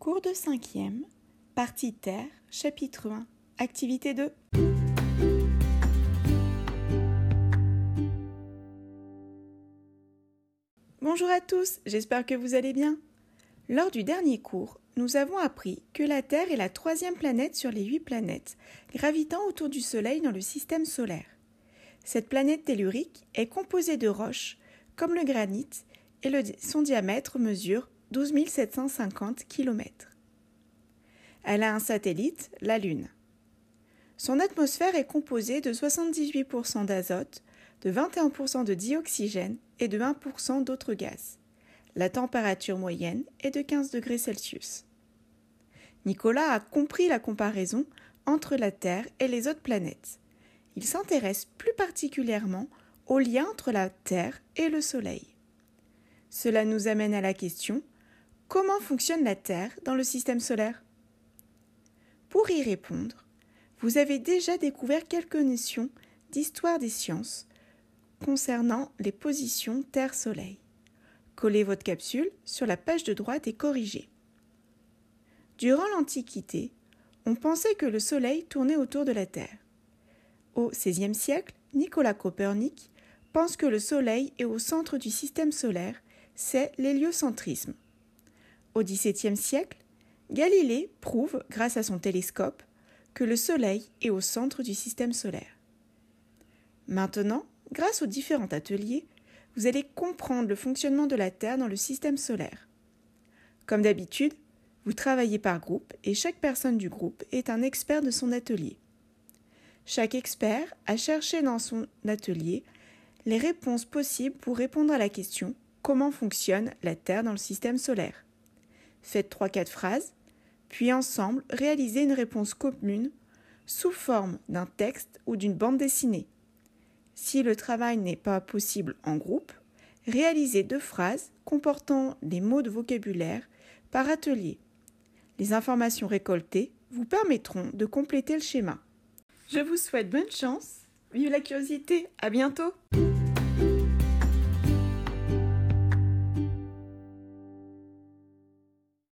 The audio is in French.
Cours de cinquième, partie Terre, chapitre 1, activité 2. Bonjour à tous, j'espère que vous allez bien. Lors du dernier cours, nous avons appris que la Terre est la troisième planète sur les huit planètes gravitant autour du Soleil dans le système solaire. Cette planète tellurique est composée de roches, comme le granit, et son diamètre mesure 12 750 km. Elle a un satellite, la Lune. Son atmosphère est composée de 78% d'azote, de 21% de dioxygène et de 1% d'autres gaz. La température moyenne est de 15 degrés Celsius. Nicolas a compris la comparaison entre la Terre et les autres planètes. Il s'intéresse plus particulièrement au lien entre la Terre et le Soleil. Cela nous amène à la question Comment fonctionne la Terre dans le système solaire Pour y répondre, vous avez déjà découvert quelques notions d'histoire des sciences concernant les positions Terre-Soleil. Collez votre capsule sur la page de droite et corrigez. Durant l'Antiquité, on pensait que le Soleil tournait autour de la Terre. Au XVIe siècle, Nicolas Copernic pense que le Soleil est au centre du système solaire, c'est l'héliocentrisme. Au XVIIe siècle, Galilée prouve, grâce à son télescope, que le Soleil est au centre du système solaire. Maintenant, grâce aux différents ateliers, vous allez comprendre le fonctionnement de la Terre dans le système solaire. Comme d'habitude, vous travaillez par groupe et chaque personne du groupe est un expert de son atelier. Chaque expert a cherché dans son atelier les réponses possibles pour répondre à la question comment fonctionne la Terre dans le système solaire? Faites 3-4 phrases, puis ensemble réalisez une réponse commune sous forme d'un texte ou d'une bande dessinée. Si le travail n'est pas possible en groupe, réalisez deux phrases comportant les mots de vocabulaire par atelier. Les informations récoltées vous permettront de compléter le schéma. Je vous souhaite bonne chance, vive la curiosité, à bientôt!